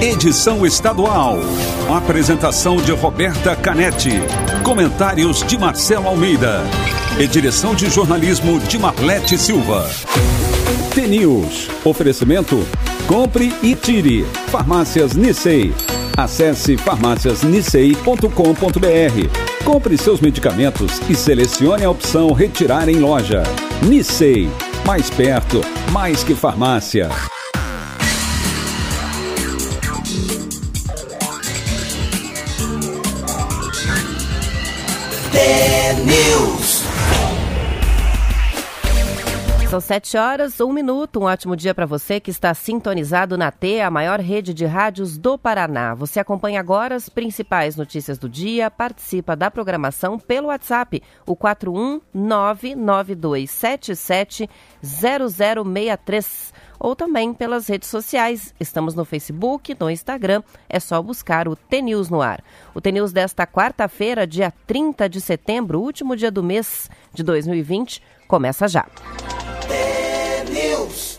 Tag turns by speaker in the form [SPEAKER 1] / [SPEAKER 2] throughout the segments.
[SPEAKER 1] edição estadual. Apresentação de Roberta Canetti. Comentários de Marcelo Almeida. E direção de jornalismo de Marlete Silva. T-News. Oferecimento. Compre e tire. Farmácias Nissei. Acesse farmáciasnissei.com.br. Compre seus medicamentos e selecione a opção Retirar em loja. Nissei. Mais perto, mais que farmácia.
[SPEAKER 2] News.
[SPEAKER 3] São sete horas, um minuto. Um ótimo dia para você que está sintonizado na T, a maior rede de rádios do Paraná. Você acompanha agora as principais notícias do dia, participa da programação pelo WhatsApp, o 41992770063 ou também pelas redes sociais. Estamos no Facebook, no Instagram, é só buscar o TNews no ar. O TNews desta quarta-feira, dia 30 de setembro, último dia do mês de 2020, começa já.
[SPEAKER 2] News.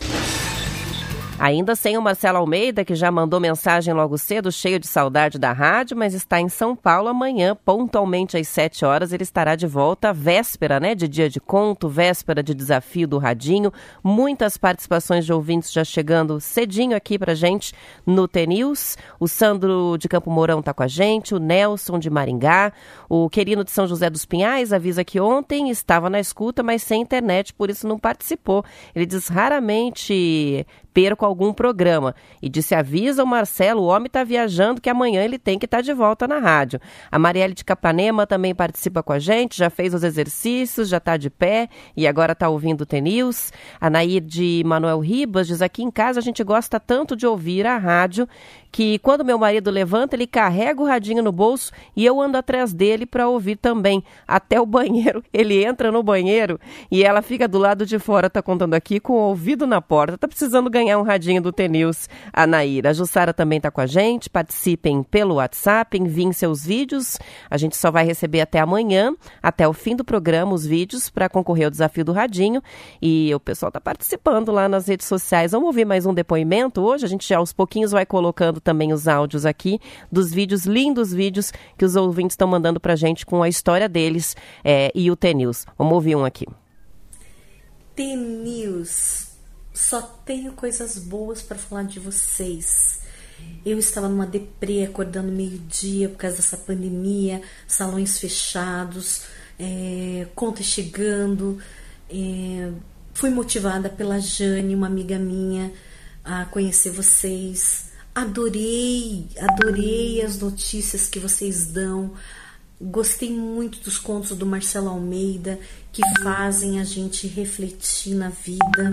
[SPEAKER 3] Ainda sem o Marcelo Almeida, que já mandou mensagem logo cedo, cheio de saudade da rádio, mas está em São Paulo amanhã, pontualmente às 7 horas. Ele estará de volta, véspera, né? De dia de conto, véspera de desafio do Radinho. Muitas participações de ouvintes já chegando cedinho aqui pra gente no T-News. O Sandro de Campo Mourão tá com a gente, o Nelson de Maringá, o Querino de São José dos Pinhais avisa que ontem estava na escuta, mas sem internet, por isso não participou. Ele diz raramente perco algum programa. E disse: avisa o Marcelo, o homem está viajando, que amanhã ele tem que estar tá de volta na rádio. A Marielle de Capanema também participa com a gente, já fez os exercícios, já está de pé e agora está ouvindo o T-News. A Nair de Manuel Ribas diz: aqui em casa a gente gosta tanto de ouvir a rádio que quando meu marido levanta, ele carrega o radinho no bolso e eu ando atrás dele para ouvir também. Até o banheiro. Ele entra no banheiro e ela fica do lado de fora, tá contando aqui, com o ouvido na porta. Tá precisando ganhar um radinho do T-News, a Naira. A Jussara também tá com a gente. Participem pelo WhatsApp, enviem seus vídeos. A gente só vai receber até amanhã, até o fim do programa, os vídeos para concorrer ao desafio do radinho. E o pessoal tá participando lá nas redes sociais. Vamos ouvir mais um depoimento hoje? A gente já aos pouquinhos vai colocando também os áudios aqui dos vídeos, lindos vídeos que os ouvintes estão mandando pra gente com a história deles é, e o T-News. Vamos ouvir um aqui.
[SPEAKER 4] T-News, só tenho coisas boas para falar de vocês. Eu estava numa deprê, acordando meio-dia por causa dessa pandemia, salões fechados, é, contas chegando. É, fui motivada pela Jane, uma amiga minha, a conhecer vocês. Adorei, adorei as notícias que vocês dão. Gostei muito dos contos do Marcelo Almeida que fazem a gente refletir na vida.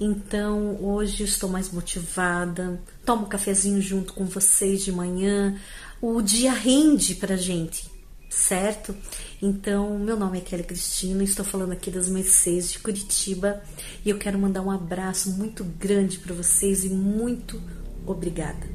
[SPEAKER 4] Então, hoje estou mais motivada. Tomo um cafezinho junto com vocês de manhã. O dia rende pra gente, certo? Então, meu nome é Kelly Cristina, estou falando aqui das Mercedes de Curitiba e eu quero mandar um abraço muito grande para vocês e muito Obrigada.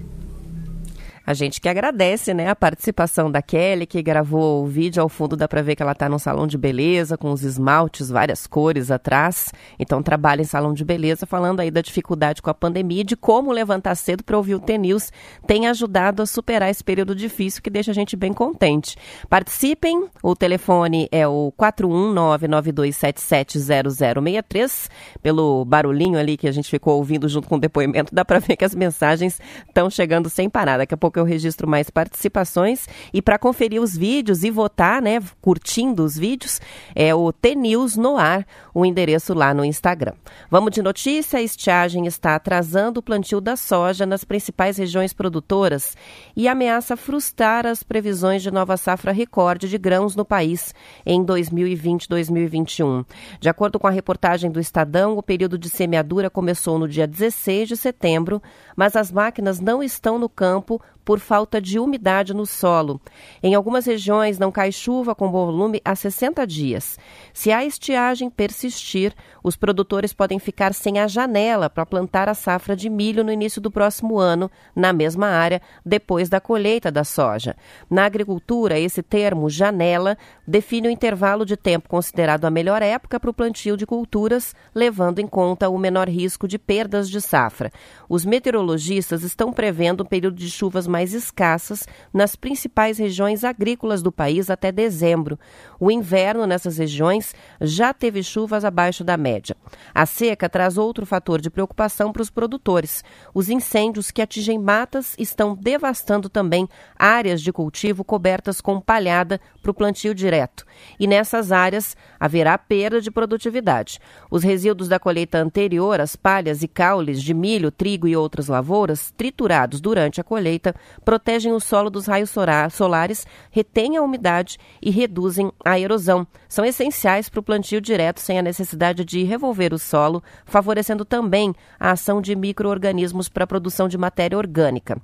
[SPEAKER 3] A gente que agradece, né, a participação da Kelly, que gravou o vídeo ao fundo, dá para ver que ela está num salão de beleza, com os esmaltes, várias cores atrás. Então trabalha em salão de beleza, falando aí da dificuldade com a pandemia e de como levantar cedo para ouvir o T-News tem ajudado a superar esse período difícil que deixa a gente bem contente. Participem, o telefone é o 41992770063. Pelo barulhinho ali que a gente ficou ouvindo junto com o depoimento, dá para ver que as mensagens estão chegando sem parar. Daqui a pouco pouco eu registro mais participações. E para conferir os vídeos e votar, né, curtindo os vídeos, é o T-News no ar, o endereço lá no Instagram. Vamos de notícia: a estiagem está atrasando o plantio da soja nas principais regiões produtoras e ameaça frustrar as previsões de nova safra recorde de grãos no país em 2020-2021. De acordo com a reportagem do Estadão, o período de semeadura começou no dia 16 de setembro, mas as máquinas não estão no campo por falta de umidade no solo. Em algumas regiões não cai chuva com volume há 60 dias. Se a estiagem persistir, os produtores podem ficar sem a janela para plantar a safra de milho no início do próximo ano, na mesma área, depois da colheita da soja. Na agricultura, esse termo janela define o intervalo de tempo considerado a melhor época para o plantio de culturas, levando em conta o menor risco de perdas de safra. Os meteorologistas estão prevendo um período de chuvas mais escassas nas principais regiões agrícolas do país até dezembro. O inverno nessas regiões já teve chuvas abaixo da média. A seca traz outro fator de preocupação para os produtores. Os incêndios que atingem matas estão devastando também áreas de cultivo cobertas com palhada para o plantio direto. E nessas áreas haverá perda de produtividade. Os resíduos da colheita anterior, as palhas e caules de milho, trigo e outras lavouras, triturados durante a colheita, protegem o solo dos raios solares, retêm a umidade e reduzem a erosão. São essenciais para o plantio direto sem a necessidade de revolver o solo, favorecendo também a ação de micro-organismos para a produção de matéria orgânica.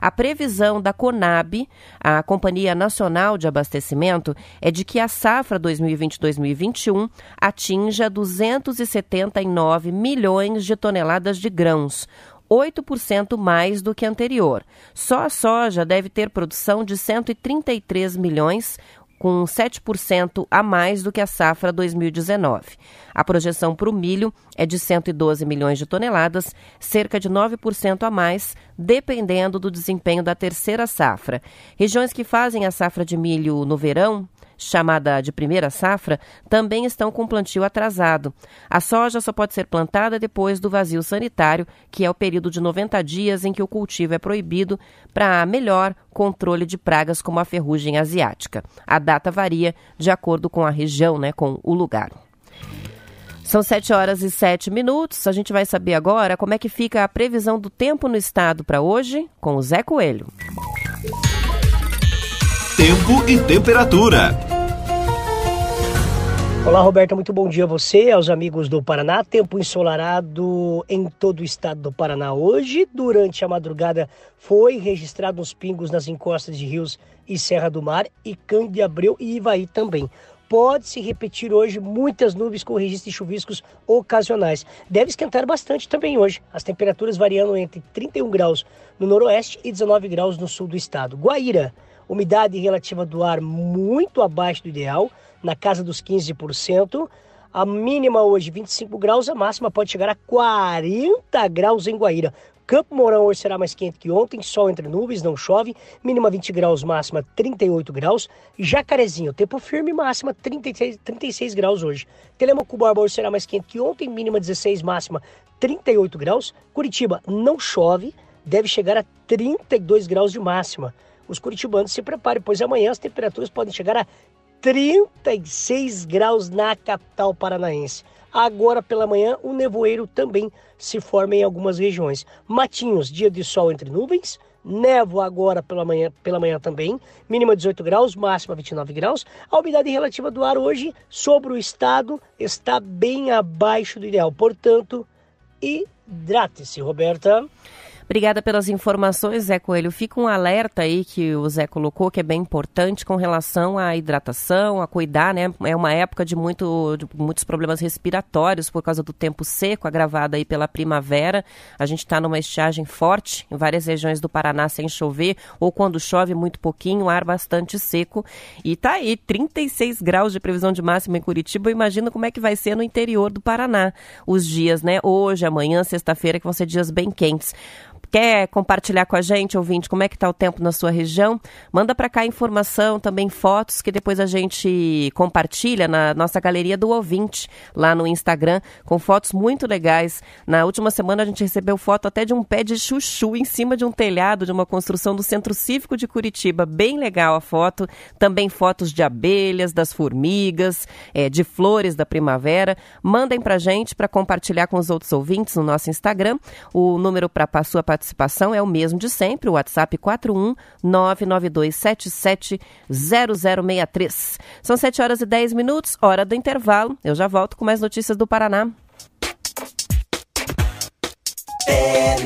[SPEAKER 3] A previsão da CONAB, a Companhia Nacional de Abastecimento, é de que a safra 2020-2021 atinja 279 milhões de toneladas de grãos, 8% mais do que anterior. Só a soja deve ter produção de 133 milhões, com 7% a mais do que a safra 2019. A projeção para o milho é de 112 milhões de toneladas, cerca de 9% a mais, dependendo do desempenho da terceira safra. Regiões que fazem a safra de milho no verão chamada de primeira safra, também estão com plantio atrasado. A soja só pode ser plantada depois do vazio sanitário, que é o período de 90 dias em que o cultivo é proibido para melhor controle de pragas como a ferrugem asiática. A data varia de acordo com a região, né, com o lugar. São 7 horas e 7 minutos. A gente vai saber agora como é que fica a previsão do tempo no estado para hoje com o Zé Coelho.
[SPEAKER 1] Tempo e temperatura.
[SPEAKER 5] Olá, Roberta, muito bom dia a você, aos amigos do Paraná. Tempo ensolarado em todo o estado do Paraná hoje. Durante a madrugada foi registrado uns pingos nas encostas de rios e Serra do Mar e Cândido Abreu e Ivaí também. Pode se repetir hoje muitas nuvens com registro de chuviscos ocasionais. Deve esquentar bastante também hoje. As temperaturas variando entre 31 graus no noroeste e 19 graus no sul do estado. Guaíra, umidade relativa do ar muito abaixo do ideal, na casa dos 15%. A mínima hoje 25 graus, a máxima pode chegar a 40 graus em Guaíra. Campo Mourão hoje será mais quente que ontem, sol entre nuvens, não chove, mínima 20 graus, máxima 38 graus. Jacarezinho, tempo firme, máxima 36, 36 graus hoje. Telemaco Borba hoje será mais quente que ontem, mínima 16, máxima 38 graus. Curitiba não chove, deve chegar a 32 graus de máxima os curitibanos se preparem, pois amanhã as temperaturas podem chegar a 36 graus na capital paranaense. Agora pela manhã, o nevoeiro também se forma em algumas regiões. Matinhos, dia de sol entre nuvens. Névoa agora pela manhã, pela manhã também, mínima 18 graus, máxima 29 graus. A umidade relativa do ar hoje sobre o estado está bem abaixo do ideal. Portanto, hidrate-se, Roberta.
[SPEAKER 3] Obrigada pelas informações, Zé Coelho. Fica um alerta aí que o Zé colocou, que é bem importante com relação à hidratação, a cuidar, né? É uma época de, muito, de muitos problemas respiratórios por causa do tempo seco, agravado aí pela primavera. A gente está numa estiagem forte em várias regiões do Paraná sem chover, ou quando chove muito pouquinho, ar bastante seco. E tá aí, 36 graus de previsão de máxima em Curitiba. Imagina como é que vai ser no interior do Paraná os dias, né? Hoje, amanhã, sexta-feira, que vão ser dias bem quentes. Quer compartilhar com a gente, ouvinte, como é que está o tempo na sua região? Manda para cá informação, também fotos que depois a gente compartilha na nossa galeria do ouvinte lá no Instagram, com fotos muito legais. Na última semana a gente recebeu foto até de um pé de chuchu em cima de um telhado de uma construção do Centro Cívico de Curitiba. Bem legal a foto. Também fotos de abelhas, das formigas, é, de flores da primavera. Mandem para gente para compartilhar com os outros ouvintes no nosso Instagram. O número para a sua participação é o mesmo de sempre, o WhatsApp 41 99277 0063. São 7 horas e 10 minutos, hora do intervalo. Eu já volto com mais notícias do Paraná.
[SPEAKER 2] É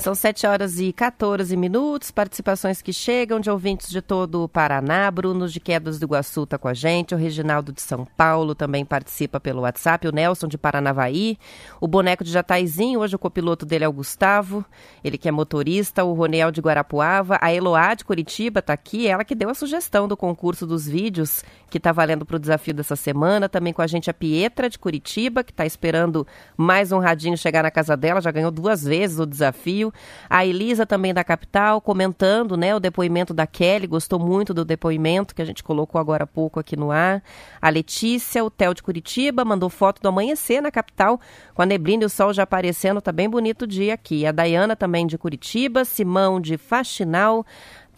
[SPEAKER 3] São 7 horas e 14 minutos, participações que chegam de ouvintes de todo o Paraná. Bruno de Quedas do Iguaçu está com a gente, o Reginaldo de São Paulo também participa pelo WhatsApp, o Nelson de Paranavaí, o Boneco de Jataizinho, hoje o copiloto dele é o Gustavo, ele que é motorista, o Roniel de Guarapuava, a Eloá de Curitiba está aqui, ela que deu a sugestão do concurso dos vídeos que está valendo para o desafio dessa semana, também com a gente a Pietra de Curitiba, que está esperando mais um radinho chegar na casa dela, já ganhou duas vezes o desafio. A Elisa também da capital comentando, né, o depoimento da Kelly, gostou muito do depoimento que a gente colocou agora há pouco aqui no ar. A Letícia, o Theo de Curitiba, mandou foto do amanhecer na capital, com a neblina e o sol já aparecendo, tá bem bonito o dia aqui. A Dayana também de Curitiba, Simão de Faxinal,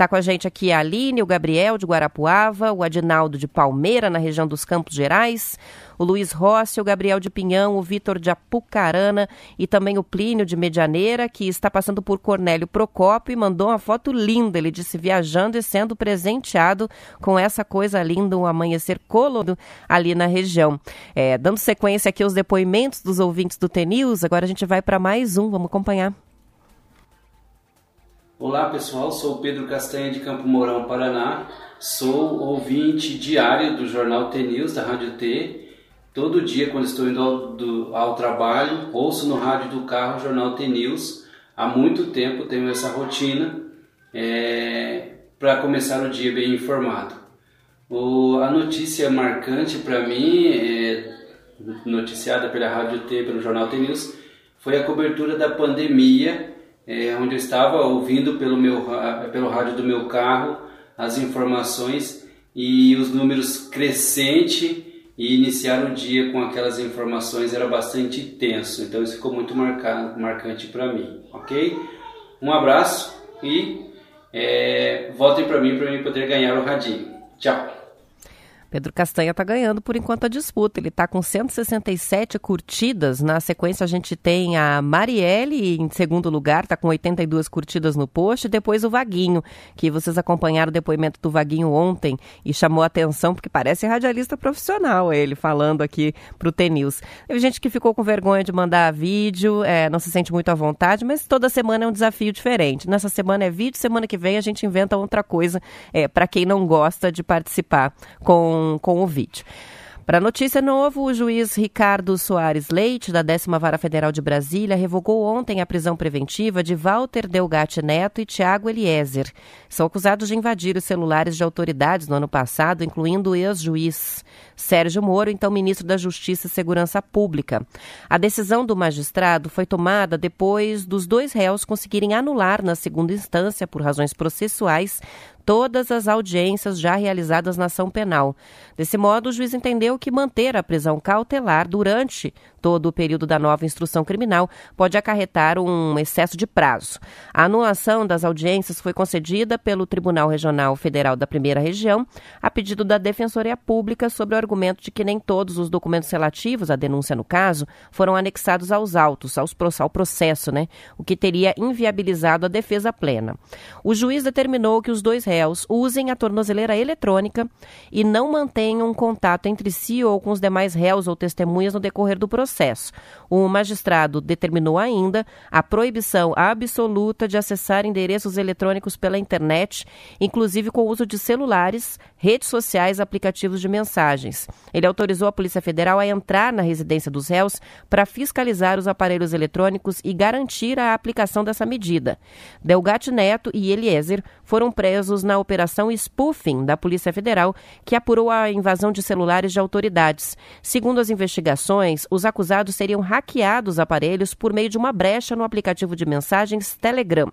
[SPEAKER 3] Está com a gente aqui a Aline, o Gabriel de Guarapuava, o Adinaldo de Palmeira, na região dos Campos Gerais, o Luiz Rossi, o Gabriel de Pinhão, o Vitor de Apucarana e também o Plínio de Medianeira, que está passando por Cornélio Procópio e mandou uma foto linda. Ele disse viajando e sendo presenteado com essa coisa linda, um amanhecer colorido ali na região. É, dando sequência aqui aos depoimentos dos ouvintes do TNews, agora a gente vai para mais um, vamos acompanhar.
[SPEAKER 6] Olá pessoal, sou Pedro Castanha de Campo Mourão, Paraná. Sou ouvinte diário do jornal T News da Rádio T. Todo dia, quando estou indo ao, do, ao trabalho, ouço no rádio do carro o jornal T News. Há muito tempo tenho essa rotina é, para começar o dia bem informado. O, a notícia marcante para mim, é, noticiada pela Rádio T, pelo jornal T News, foi a cobertura da pandemia é, onde eu estava ouvindo pelo, meu, pelo rádio do meu carro as informações e os números crescente e iniciar o dia com aquelas informações era bastante tenso, então isso ficou muito marcado, marcante para mim, ok? Um abraço e é, votem para mim para mim poder ganhar o radinho. Tchau!
[SPEAKER 3] Pedro Castanha está ganhando por enquanto a disputa. Ele está com 167 curtidas. Na sequência, a gente tem a Marielle em segundo lugar, está com 82 curtidas no post. E depois o Vaguinho, que vocês acompanharam o depoimento do Vaguinho ontem e chamou atenção, porque parece radialista profissional ele falando aqui para o T-News. Teve gente que ficou com vergonha de mandar vídeo, é, não se sente muito à vontade, mas toda semana é um desafio diferente. Nessa semana é vídeo, semana que vem a gente inventa outra coisa é, para quem não gosta de participar com com, o vídeo. Para notícia novo, o juiz Ricardo Soares Leite, da 10 Vara Federal de Brasília, revogou ontem a prisão preventiva de Walter Delgatti Neto e Tiago Eliezer. São acusados de invadir os celulares de autoridades no ano passado, incluindo o ex-juiz Sérgio Moro, então ministro da Justiça e Segurança Pública. A decisão do magistrado foi tomada depois dos dois réus conseguirem anular na segunda instância, por razões processuais, todas as audiências já realizadas na ação penal. Desse modo, o juiz entendeu que manter a prisão cautelar durante todo o período da nova instrução criminal pode acarretar um excesso de prazo. A anulação das audiências foi concedida pelo Tribunal Regional Federal da Primeira Região, a pedido da Defensoria Pública, sobre o argumento de que nem todos os documentos relativos à denúncia no caso foram anexados aos autos, aos, ao processo, né? o que teria inviabilizado a defesa plena. O juiz determinou que os dois réus usem a tornozeleira eletrônica e não mantenham contato entre si ou com os demais réus ou testemunhas no decorrer do processo. O magistrado determinou ainda a proibição absoluta de acessar endereços eletrônicos pela internet, inclusive com o uso de celulares, redes sociais aplicativos de mensagens. Ele autorizou a Polícia Federal a entrar na residência dos réus para fiscalizar os aparelhos eletrônicos e garantir a aplicação dessa medida. Delgatti Neto e Eliezer foram presos na Operação Spoofing da Polícia Federal, que apurou a invasão de celulares de autoridades. Segundo as investigações, os acusados acusados seriam hackeados aparelhos por meio de uma brecha no aplicativo de mensagens Telegram.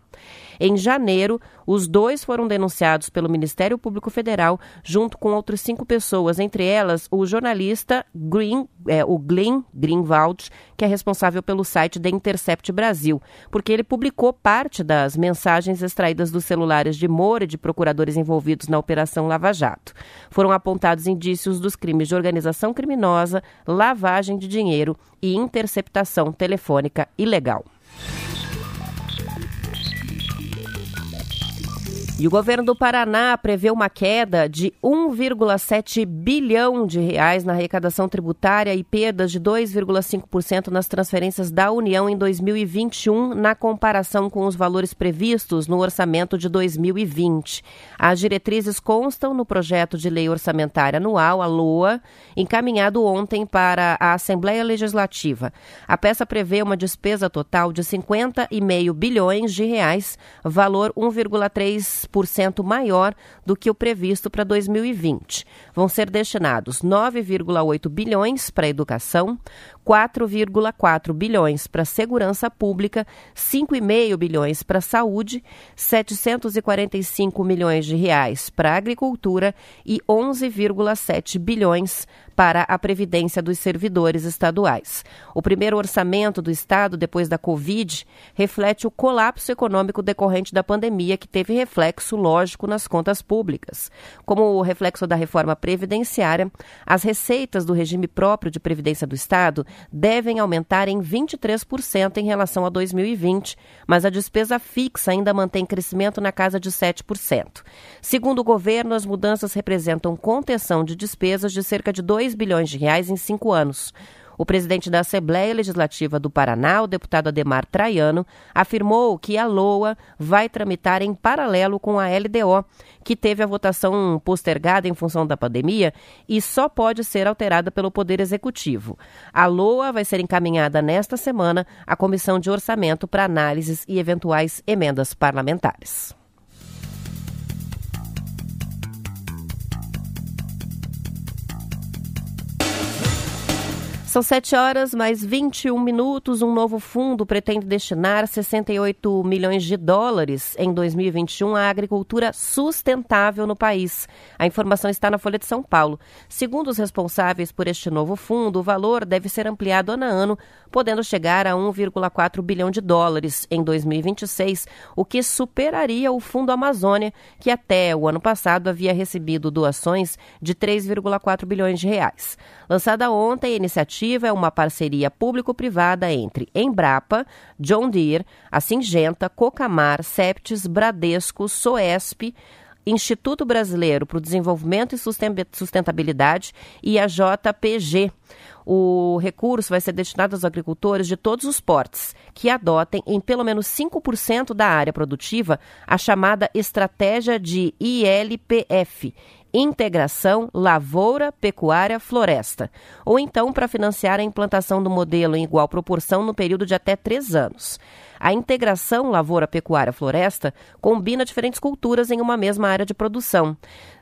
[SPEAKER 3] Em janeiro, os dois foram denunciados pelo Ministério Público Federal, junto com outras cinco pessoas, entre elas o jornalista Green, é, o Glenn Greenwald, que é responsável pelo site The Intercept Brasil, porque ele publicou parte das mensagens extraídas dos celulares de Moura e de procuradores envolvidos na Operação Lava Jato. Foram apontados indícios dos crimes de organização criminosa, lavagem de dinheiro e interceptação telefônica ilegal. E o governo do Paraná prevê uma queda de 1,7 bilhão de reais na arrecadação tributária e perdas de 2,5% nas transferências da União em 2021, na comparação com os valores previstos no orçamento de 2020. As diretrizes constam no projeto de lei orçamentária anual, a LOA, encaminhado ontem para a Assembleia Legislativa. A peça prevê uma despesa total de 50,5 bilhões de reais, valor 1,3 10% maior do que o previsto para 2020. Vão ser destinados 9,8 bilhões para a educação, 4,4 bilhões para segurança pública, 5,5 bilhões para saúde, 745 milhões de reais para agricultura e 11,7 bilhões para a previdência dos servidores estaduais. O primeiro orçamento do estado depois da Covid reflete o colapso econômico decorrente da pandemia que teve reflexo lógico nas contas públicas. Como o reflexo da reforma previdenciária, as receitas do regime próprio de previdência do estado devem aumentar em 23% em relação a 2020, mas a despesa fixa ainda mantém crescimento na casa de 7%. Segundo o governo, as mudanças representam contenção de despesas de cerca de 2 bilhões de reais em cinco anos. O presidente da Assembleia Legislativa do Paraná, o deputado Ademar Traiano, afirmou que a LOA vai tramitar em paralelo com a LDO, que teve a votação postergada em função da pandemia e só pode ser alterada pelo Poder Executivo. A LOA vai ser encaminhada nesta semana à Comissão de Orçamento para análises e eventuais emendas parlamentares. São 7 horas mais 21 minutos. Um novo fundo pretende destinar 68 milhões de dólares em 2021 à agricultura sustentável no país. A informação está na Folha de São Paulo. Segundo os responsáveis por este novo fundo, o valor deve ser ampliado ano a ano, podendo chegar a 1,4 bilhão de dólares em 2026, o que superaria o Fundo Amazônia, que até o ano passado havia recebido doações de 3,4 bilhões de reais. Lançada ontem, a iniciativa é uma parceria público-privada entre Embrapa, John Deere, a Singenta, Cocamar, Septis, Bradesco, Soesp, Instituto Brasileiro para o Desenvolvimento e Sustentabilidade e a JPG. O recurso vai ser destinado aos agricultores de todos os portes que adotem em pelo menos 5% da área produtiva a chamada estratégia de ILPF integração lavoura, pecuária, floresta, ou então para financiar a implantação do modelo em igual proporção no período de até três anos. A integração lavoura, pecuária, floresta combina diferentes culturas em uma mesma área de produção.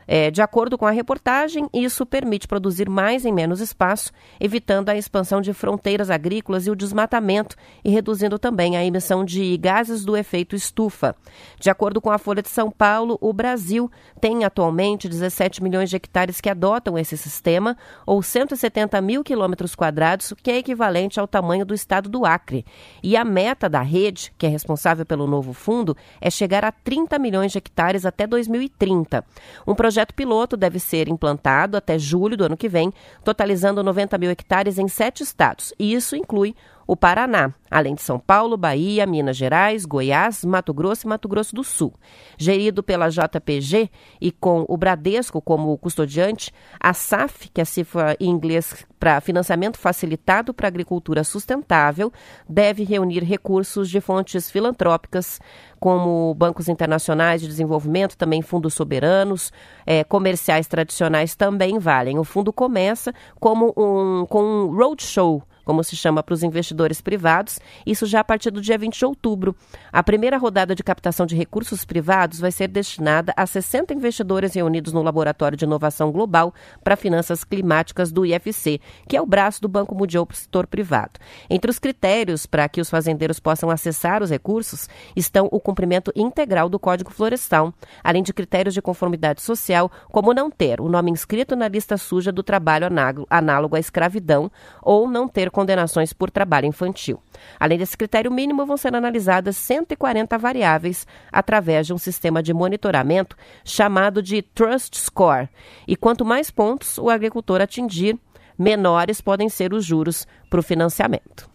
[SPEAKER 3] É, de acordo com a reportagem, isso permite produzir mais em menos espaço, evitando a expansão de fronteiras agrícolas e o desmatamento e reduzindo também a emissão de gases do efeito estufa. De acordo com a Folha de São Paulo, o Brasil tem atualmente 17 milhões de hectares que adotam esse sistema, ou 170 mil quilômetros quadrados, que é equivalente ao tamanho do estado do Acre. E a meta da rede, que é responsável pelo novo fundo, é chegar a 30 milhões de hectares até 2030. Um projeto projeto piloto deve ser implantado até julho do ano que vem, totalizando 90 mil hectares em sete estados. E isso inclui o Paraná, além de São Paulo, Bahia, Minas Gerais, Goiás, Mato Grosso e Mato Grosso do Sul. Gerido pela JPG e com o Bradesco como custodiante, a SAF, que é a cifra em inglês para financiamento facilitado para agricultura sustentável, deve reunir recursos de fontes filantrópicas, como bancos internacionais de desenvolvimento, também fundos soberanos, é, comerciais tradicionais também valem. O fundo começa como um, com um roadshow como se chama para os investidores privados, isso já a partir do dia 20 de outubro. A primeira rodada de captação de recursos privados vai ser destinada a 60 investidores reunidos no Laboratório de Inovação Global para Finanças Climáticas do IFC, que é o braço do Banco Mundial para o setor privado. Entre os critérios para que os fazendeiros possam acessar os recursos estão o cumprimento integral do Código Florestal, além de critérios de conformidade social, como não ter o nome inscrito na lista suja do trabalho análogo à escravidão ou não ter condenações por trabalho infantil. Além desse critério mínimo, vão ser analisadas 140 variáveis através de um sistema de monitoramento chamado de Trust Score. E quanto mais pontos o agricultor atingir, menores podem ser os juros para o financiamento.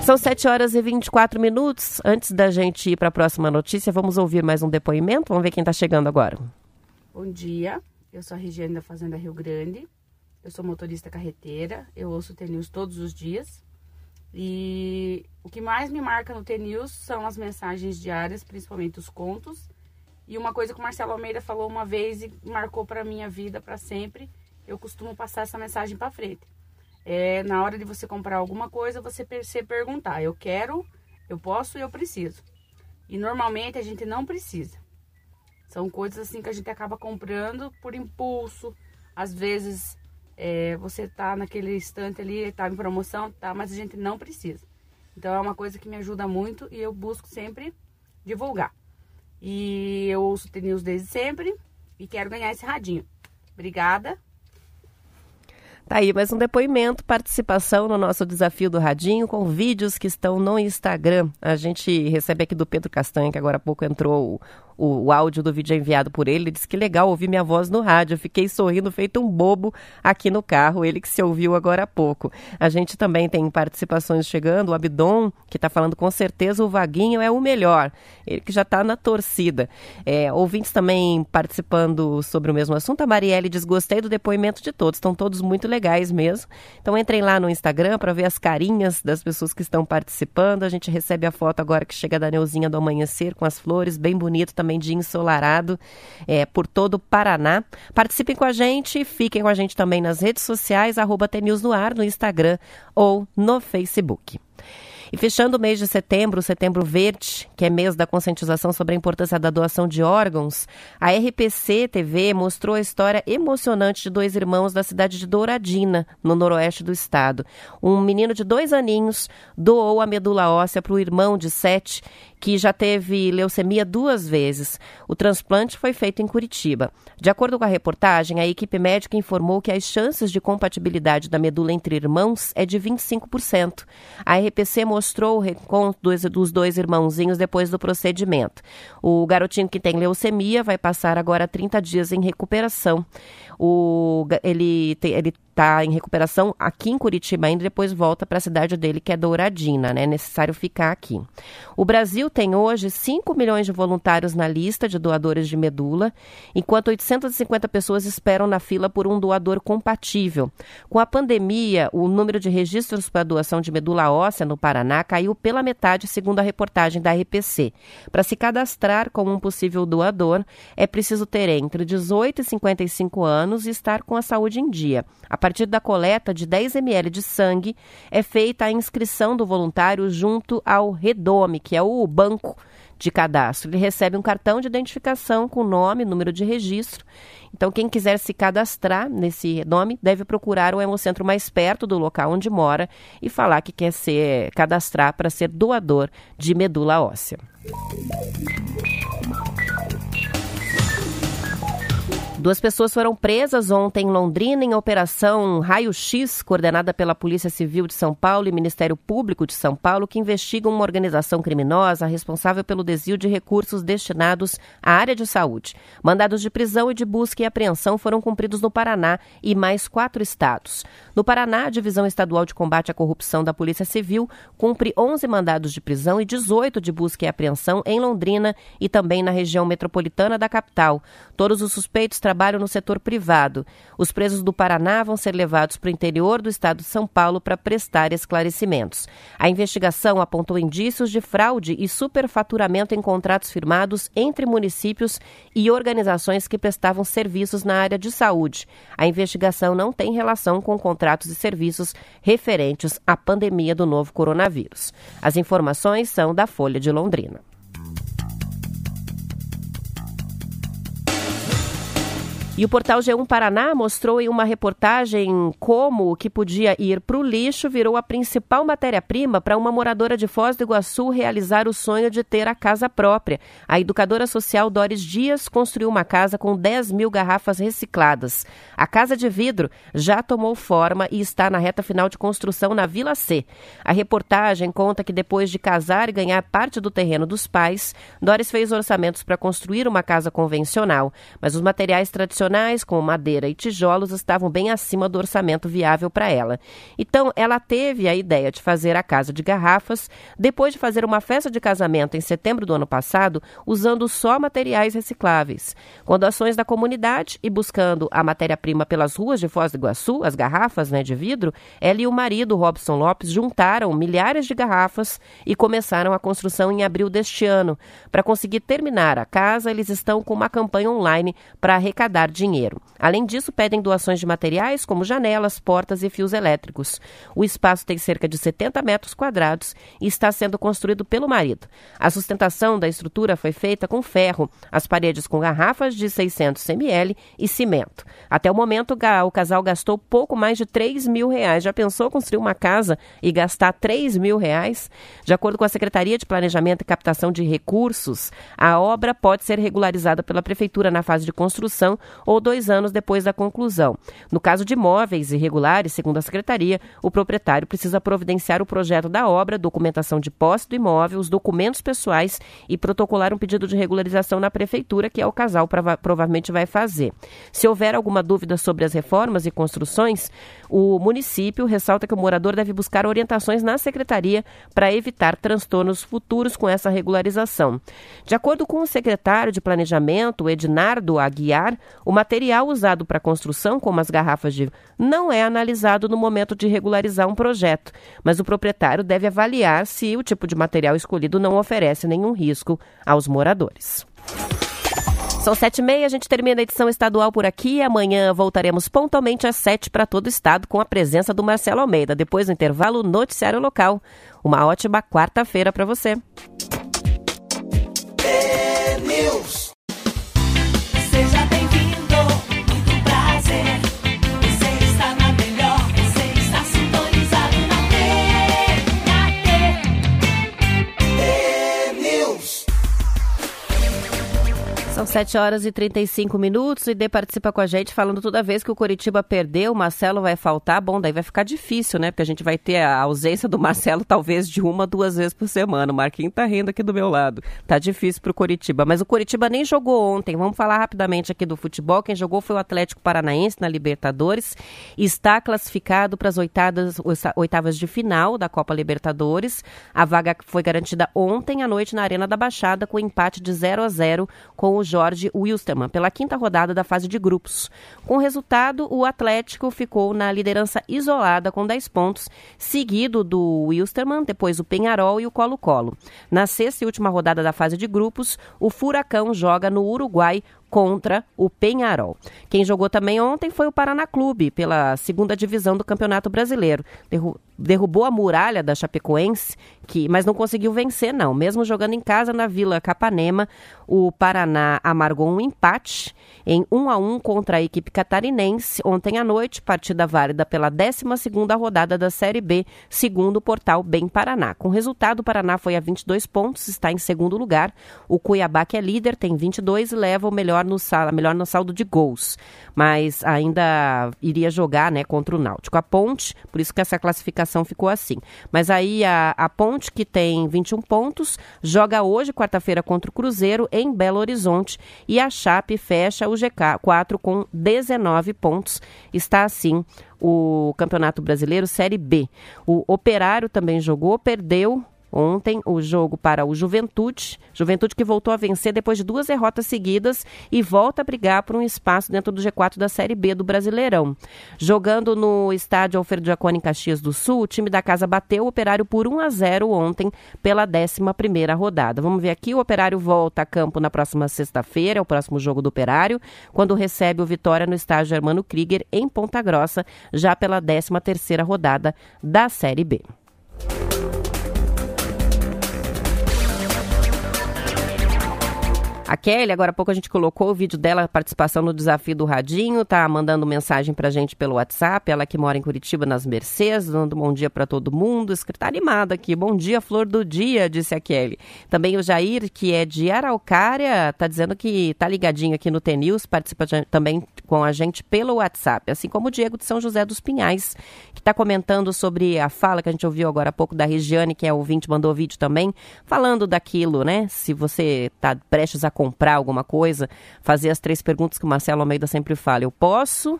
[SPEAKER 3] São 7 horas e 24 minutos. Antes da gente ir para a próxima notícia, vamos ouvir mais um depoimento. Vamos ver quem está chegando agora.
[SPEAKER 7] Bom dia, eu sou a Regiane da Fazenda Rio Grande. Eu sou motorista carreteira, eu ouço o TNews todos os dias. E o que mais me marca no TNews são as mensagens diárias, principalmente os contos. E uma coisa que o Marcelo Almeida falou uma vez e marcou para minha vida para sempre, eu costumo passar essa mensagem para frente. É, na hora de você comprar alguma coisa, você se perguntar: eu quero, eu posso e eu preciso. E normalmente a gente não precisa. São coisas assim que a gente acaba comprando por impulso. Às vezes é, você tá naquele instante ali, tá em promoção, tá, mas a gente não precisa. Então é uma coisa que me ajuda muito e eu busco sempre divulgar. E eu ouço o News desde sempre e quero ganhar esse radinho. Obrigada.
[SPEAKER 3] Tá aí mais um depoimento, participação no nosso desafio do Radinho com vídeos que estão no Instagram. A gente recebe aqui do Pedro Castanha, que agora há pouco entrou o, o áudio do vídeo enviado por ele. Ele disse que legal ouvir minha voz no rádio. Eu fiquei sorrindo, feito um bobo aqui no carro. Ele que se ouviu agora há pouco. A gente também tem participações chegando. O Abdon, que está falando com certeza o Vaguinho é o melhor. Ele que já está na torcida. É, ouvintes também participando sobre o mesmo assunto. A Marielle diz: gostei do depoimento de todos. Estão todos muito legais mesmo. Então entrem lá no Instagram para ver as carinhas das pessoas que estão participando. A gente recebe a foto agora que chega da Neuzinha do amanhecer com as flores, bem bonito também também de ensolarado é, por todo o Paraná. Participem com a gente, fiquem com a gente também nas redes sociais, arroba no ar, no Instagram ou no Facebook. E fechando o mês de setembro, o Setembro Verde, que é mês da conscientização sobre a importância da doação de órgãos, a RPC TV mostrou a história emocionante de dois irmãos da cidade de Douradina, no noroeste do estado. Um menino de dois aninhos doou a medula óssea para o irmão de sete que já teve leucemia duas vezes. O transplante foi feito em Curitiba. De acordo com a reportagem, a equipe médica informou que as chances de compatibilidade da medula entre irmãos é de 25%. A RPC mostrou o reconto dos dois irmãozinhos depois do procedimento. O garotinho que tem leucemia vai passar agora 30 dias em recuperação. O, ele, ele está em recuperação aqui em Curitiba ainda, depois volta para a cidade dele, que é Douradina, né? É necessário ficar aqui. O Brasil tem hoje 5 milhões de voluntários na lista de doadores de medula, enquanto 850 pessoas esperam na fila por um doador compatível. Com a pandemia, o número de registros para doação de medula óssea no Paraná caiu pela metade, segundo a reportagem da RPC. Para se cadastrar como um possível doador, é preciso ter entre 18 e 55 anos e estar com a saúde em dia. A partir da coleta de 10 ml de sangue, é feita a inscrição do voluntário junto ao Redome, que é o banco de cadastro. Ele recebe um cartão de identificação com nome, número de registro. Então, quem quiser se cadastrar nesse nome deve procurar o hemocentro mais perto do local onde mora e falar que quer ser cadastrar para ser doador de medula óssea. Duas pessoas foram presas ontem em Londrina em operação Raio X, coordenada pela Polícia Civil de São Paulo e Ministério Público de São Paulo, que investigam uma organização criminosa responsável pelo desvio de recursos destinados à área de saúde. Mandados de prisão e de busca e apreensão foram cumpridos no Paraná e mais quatro estados. No Paraná, a Divisão Estadual de Combate à Corrupção da Polícia Civil cumpre 11 mandados de prisão e 18 de busca e apreensão em Londrina e também na região metropolitana da capital. Todos os suspeitos trabalham trabalham no setor privado. Os presos do Paraná vão ser levados para o interior do estado de São Paulo para prestar esclarecimentos. A investigação apontou indícios de fraude e superfaturamento em contratos firmados entre municípios e organizações que prestavam serviços na área de saúde. A investigação não tem relação com contratos e serviços referentes à pandemia do novo coronavírus. As informações são da Folha de Londrina. E o portal G1 Paraná mostrou em uma reportagem como o que podia ir para o lixo virou a principal matéria-prima para uma moradora de Foz do Iguaçu realizar o sonho de ter a casa própria. A educadora social Doris Dias construiu uma casa com 10 mil garrafas recicladas. A casa de vidro já tomou forma e está na reta final de construção na Vila C. A reportagem conta que depois de casar e ganhar parte do terreno dos pais, Doris fez orçamentos para construir uma casa convencional, mas os materiais tradicionais com madeira e tijolos, estavam bem acima do orçamento viável para ela. Então, ela teve a ideia de fazer a casa de garrafas, depois de fazer uma festa de casamento em setembro do ano passado, usando só materiais recicláveis. Com doações da comunidade e buscando a matéria-prima pelas ruas de Foz do Iguaçu, as garrafas né, de vidro, ela e o marido, Robson Lopes, juntaram milhares de garrafas e começaram a construção em abril deste ano. Para conseguir terminar a casa, eles estão com uma campanha online para arrecadar dinheiro. Além disso, pedem doações de materiais como janelas, portas e fios elétricos. O espaço tem cerca de 70 metros quadrados e está sendo construído pelo marido. A sustentação da estrutura foi feita com ferro, as paredes com garrafas de 600 ml e cimento. Até o momento, o casal gastou pouco mais de 3 mil reais. Já pensou construir uma casa e gastar 3 mil reais? De acordo com a Secretaria de Planejamento e Captação de Recursos, a obra pode ser regularizada pela Prefeitura na fase de construção ou dois anos depois da conclusão. No caso de imóveis irregulares, segundo a Secretaria, o proprietário precisa providenciar o projeto da obra, documentação de posse do imóvel, os documentos pessoais e protocolar um pedido de regularização na Prefeitura, que é o casal prova provavelmente vai fazer. Se houver alguma dúvida sobre as reformas e construções, o município ressalta que o morador deve buscar orientações na Secretaria para evitar transtornos futuros com essa regularização. De acordo com o secretário de Planejamento, Ednardo Aguiar, o material usado para construção, como as garrafas de não é analisado no momento de regularizar um projeto, mas o proprietário deve avaliar se o tipo de material escolhido não oferece nenhum risco aos moradores. São sete e meia, a gente termina a edição estadual por aqui. Amanhã voltaremos pontualmente às sete para todo o estado com a presença do Marcelo Almeida. Depois do intervalo, noticiário local. Uma ótima quarta-feira para você. 7 horas e 35 minutos e D participa com a gente falando toda vez que o Coritiba perdeu, o Marcelo vai faltar. Bom, daí vai ficar difícil, né? Porque a gente vai ter a ausência do Marcelo talvez de uma, duas vezes por semana. O Marquinhos tá rindo aqui do meu lado. Tá difícil pro Coritiba. Mas o Coritiba nem jogou ontem. Vamos falar rapidamente aqui do futebol. Quem jogou foi o Atlético Paranaense na Libertadores. Está classificado para as oitavas, oitavas de final da Copa Libertadores. A vaga foi garantida ontem à noite na Arena da Baixada com empate de 0 a 0 com o Jorge Wilstermann pela quinta rodada da fase de grupos. Com o resultado, o Atlético ficou na liderança isolada com 10 pontos, seguido do Wilstermann, depois o Penharol e o Colo-Colo. Na sexta e última rodada da fase de grupos, o Furacão joga no Uruguai contra o Penharol. Quem jogou também ontem foi o Paraná Clube, pela segunda divisão do Campeonato Brasileiro. derrubou a muralha da Chapecoense, que, mas não conseguiu vencer, não. Mesmo jogando em casa na Vila Capanema, o Paraná amargou um empate em 1 a 1 contra a equipe catarinense ontem à noite, partida válida pela 12ª rodada da Série B, segundo o portal Bem Paraná. Com resultado, o Paraná foi a 22 pontos, está em segundo lugar. O Cuiabá, que é líder, tem 22 e leva o melhor no, melhor no saldo de gols, mas ainda iria jogar né, contra o Náutico. A Ponte, por isso que essa classificação ficou assim. Mas aí a, a Ponte, que tem 21 pontos, joga hoje, quarta-feira, contra o Cruzeiro, em Belo Horizonte, e a Chape fecha o G4 com 19 pontos. Está assim o Campeonato Brasileiro Série B. O Operário também jogou, perdeu Ontem, o jogo para o Juventude, Juventude que voltou a vencer depois de duas derrotas seguidas e volta a brigar por um espaço dentro do G4 da Série B do Brasileirão. Jogando no estádio Alfredo Jaconi em Caxias do Sul, o time da casa bateu o Operário por 1 a 0 ontem pela 11ª rodada. Vamos ver aqui, o Operário volta a campo na próxima sexta-feira, é o próximo jogo do Operário, quando recebe o Vitória no estádio Germano Krieger em Ponta Grossa, já pela 13ª rodada da Série B. A Kelly, agora há pouco a gente colocou o vídeo dela, participação no desafio do Radinho, tá mandando mensagem pra gente pelo WhatsApp, ela que mora em Curitiba, nas Mercedes, dando um bom dia para todo mundo, escrita animada aqui, bom dia, flor do dia, disse a Kelly. Também o Jair, que é de Araucária, tá dizendo que tá ligadinho aqui no TNews, participa também com a gente pelo WhatsApp, assim como o Diego de São José dos Pinhais, que está comentando sobre a fala que a gente ouviu agora há pouco da Regiane, que é ouvinte, mandou vídeo também, falando daquilo, né, se você tá prestes a comprar alguma coisa, fazer as três perguntas que o Marcelo Almeida sempre fala. Eu posso,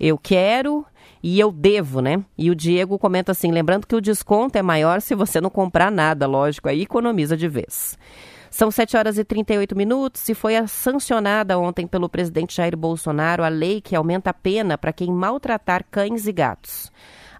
[SPEAKER 3] eu quero e eu devo, né? E o Diego comenta assim: lembrando que o desconto é maior se você não comprar nada, lógico, aí economiza de vez. São 7 horas e 38 minutos e foi sancionada ontem pelo presidente Jair Bolsonaro a lei que aumenta a pena para quem maltratar cães e gatos.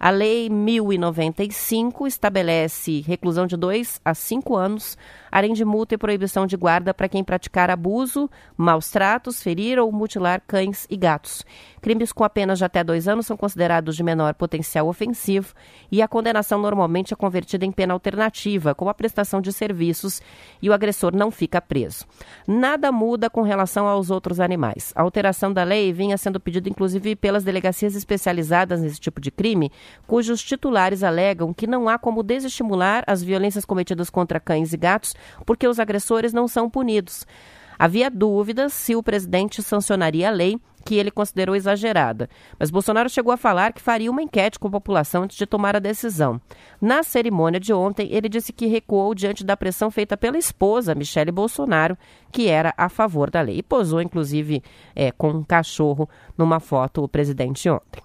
[SPEAKER 3] A Lei 1095 estabelece reclusão de 2 a 5 anos além de multa e proibição de guarda para quem praticar abuso, maus tratos, ferir ou mutilar cães e gatos. Crimes com apenas de até dois anos são considerados de menor potencial ofensivo e a condenação normalmente é convertida em pena alternativa, como a prestação de serviços, e o agressor não fica preso. Nada muda com relação aos outros animais. A alteração da lei vinha sendo pedida inclusive pelas delegacias especializadas nesse tipo de crime, cujos titulares alegam que não há como desestimular as violências cometidas contra cães e gatos porque os agressores não são punidos. Havia dúvidas se o presidente sancionaria a lei, que ele considerou exagerada. Mas Bolsonaro chegou a falar que faria uma enquete com a população antes de tomar a decisão. Na cerimônia de ontem, ele disse que recuou diante da pressão feita pela esposa, Michele Bolsonaro, que era a favor da lei. E posou, inclusive, é, com um cachorro numa foto o presidente ontem.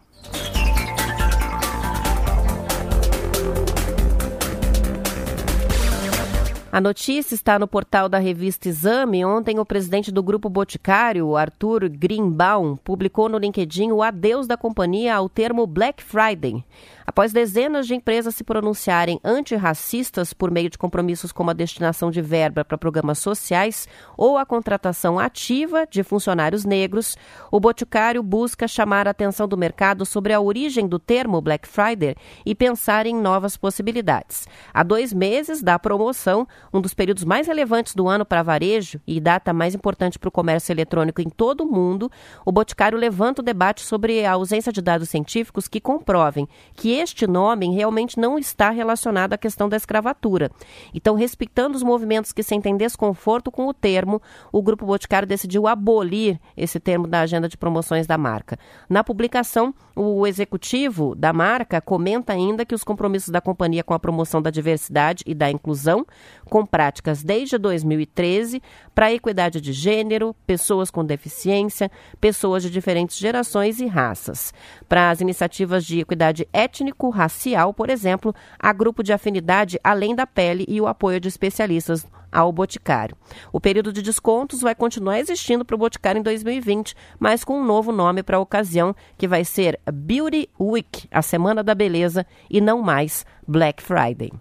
[SPEAKER 3] A notícia está no portal da revista Exame. Ontem, o presidente do Grupo Boticário, Arthur Greenbaum, publicou no LinkedIn o adeus da companhia ao termo Black Friday. Após dezenas de empresas se pronunciarem antirracistas por meio de compromissos como a destinação de verba para programas sociais ou a contratação ativa de funcionários negros, o Boticário busca chamar a atenção do mercado sobre a origem do termo Black Friday e pensar em novas possibilidades. Há dois meses da promoção, um dos períodos mais relevantes do ano para varejo e data mais importante para o comércio eletrônico em todo o mundo, o Boticário levanta o debate sobre a ausência de dados científicos que comprovem que este nome realmente não está relacionado à questão da escravatura. Então, respeitando os movimentos que sentem desconforto com o termo, o Grupo Boticário decidiu abolir esse termo da agenda de promoções da marca. Na publicação, o executivo da marca comenta ainda que os compromissos da companhia com a promoção da diversidade e da inclusão, com práticas desde 2013 para a equidade de gênero, pessoas com deficiência, pessoas de diferentes gerações e raças. Para as iniciativas de equidade étnico-racial, por exemplo, a grupo de afinidade além da pele e o apoio de especialistas ao Boticário. O período de descontos vai continuar existindo para o Boticário em 2020, mas com um novo nome para a ocasião, que vai ser Beauty Week, a Semana da Beleza, e não mais Black Friday.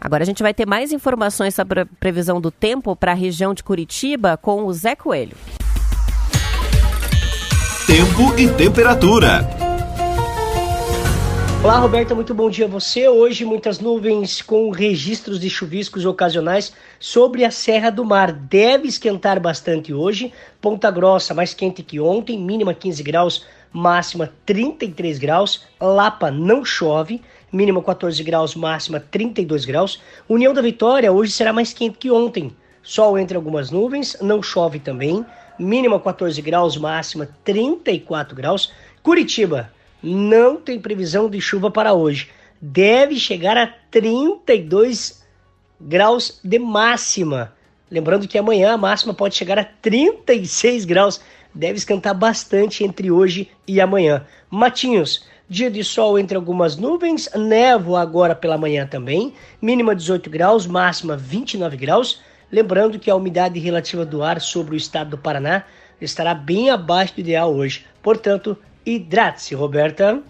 [SPEAKER 3] Agora a gente vai ter mais informações sobre a previsão do tempo para a região de Curitiba com o Zé Coelho.
[SPEAKER 1] Tempo e temperatura.
[SPEAKER 5] Olá, Roberta, muito bom dia a você. Hoje, muitas nuvens com registros de chuviscos ocasionais sobre a Serra do Mar. Deve esquentar bastante hoje. Ponta Grossa, mais quente que ontem, mínima 15 graus, máxima 33 graus. Lapa não chove mínima 14 graus, máxima 32 graus. União da Vitória hoje será mais quente que ontem. Sol entre algumas nuvens, não chove também. Mínima 14 graus, máxima 34 graus. Curitiba não tem previsão de chuva para hoje. Deve chegar a 32 graus de máxima. Lembrando que amanhã a máxima pode chegar a 36 graus. Deve esquentar bastante entre hoje e amanhã. Matinhos, Dia de sol entre algumas nuvens, névoa agora pela manhã também, mínima 18 graus, máxima 29 graus. Lembrando que a umidade relativa do ar sobre o estado do Paraná estará bem abaixo do ideal hoje. Portanto, hidrate-se, Roberta.